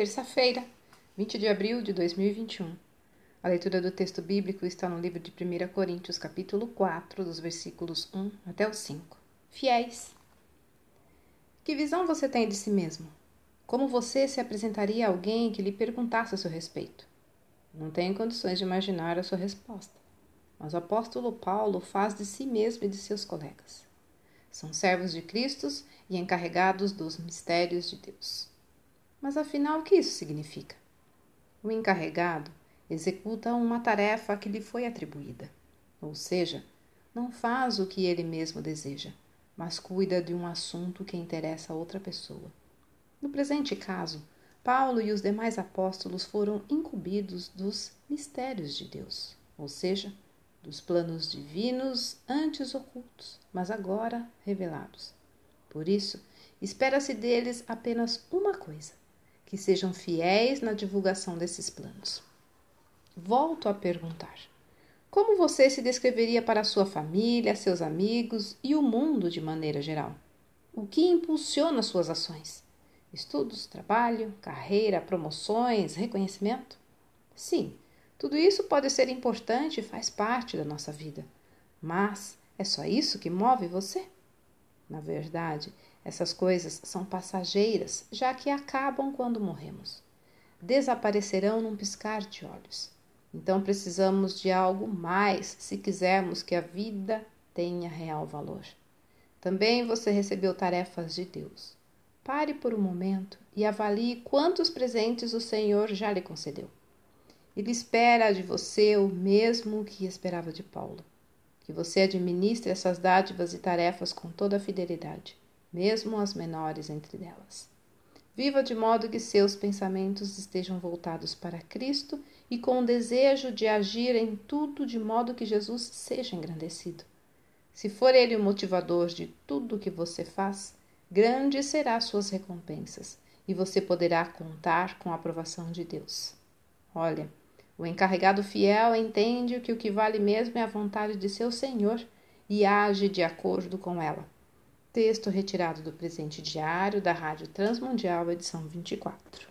Terça-feira, 20 de abril de 2021. A leitura do texto bíblico está no livro de 1 Coríntios, capítulo 4, dos versículos 1 até o 5. Fiéis. Que visão você tem de si mesmo? Como você se apresentaria a alguém que lhe perguntasse a seu respeito? Não tenho condições de imaginar a sua resposta, mas o apóstolo Paulo faz de si mesmo e de seus colegas. São servos de Cristo e encarregados dos mistérios de Deus. Mas afinal, o que isso significa? O encarregado executa uma tarefa que lhe foi atribuída, ou seja, não faz o que ele mesmo deseja, mas cuida de um assunto que interessa a outra pessoa. No presente caso, Paulo e os demais apóstolos foram incumbidos dos mistérios de Deus, ou seja, dos planos divinos antes ocultos, mas agora revelados. Por isso, espera-se deles apenas uma coisa: que sejam fiéis na divulgação desses planos. Volto a perguntar: como você se descreveria para sua família, seus amigos e o mundo de maneira geral? O que impulsiona suas ações? Estudos, trabalho, carreira, promoções, reconhecimento? Sim, tudo isso pode ser importante e faz parte da nossa vida. Mas é só isso que move você? Na verdade, essas coisas são passageiras, já que acabam quando morremos. Desaparecerão num piscar de olhos. Então precisamos de algo mais se quisermos que a vida tenha real valor. Também você recebeu tarefas de Deus. Pare por um momento e avalie quantos presentes o Senhor já lhe concedeu. Ele espera de você o mesmo que esperava de Paulo: que você administre essas dádivas e tarefas com toda a fidelidade mesmo as menores entre elas. Viva de modo que seus pensamentos estejam voltados para Cristo e com o desejo de agir em tudo de modo que Jesus seja engrandecido. Se for Ele o motivador de tudo o que você faz, grandes serão suas recompensas e você poderá contar com a aprovação de Deus. Olha, o encarregado fiel entende que o que vale mesmo é a vontade de seu Senhor e age de acordo com ela. Texto retirado do presente diário da Rádio Transmundial, edição 24.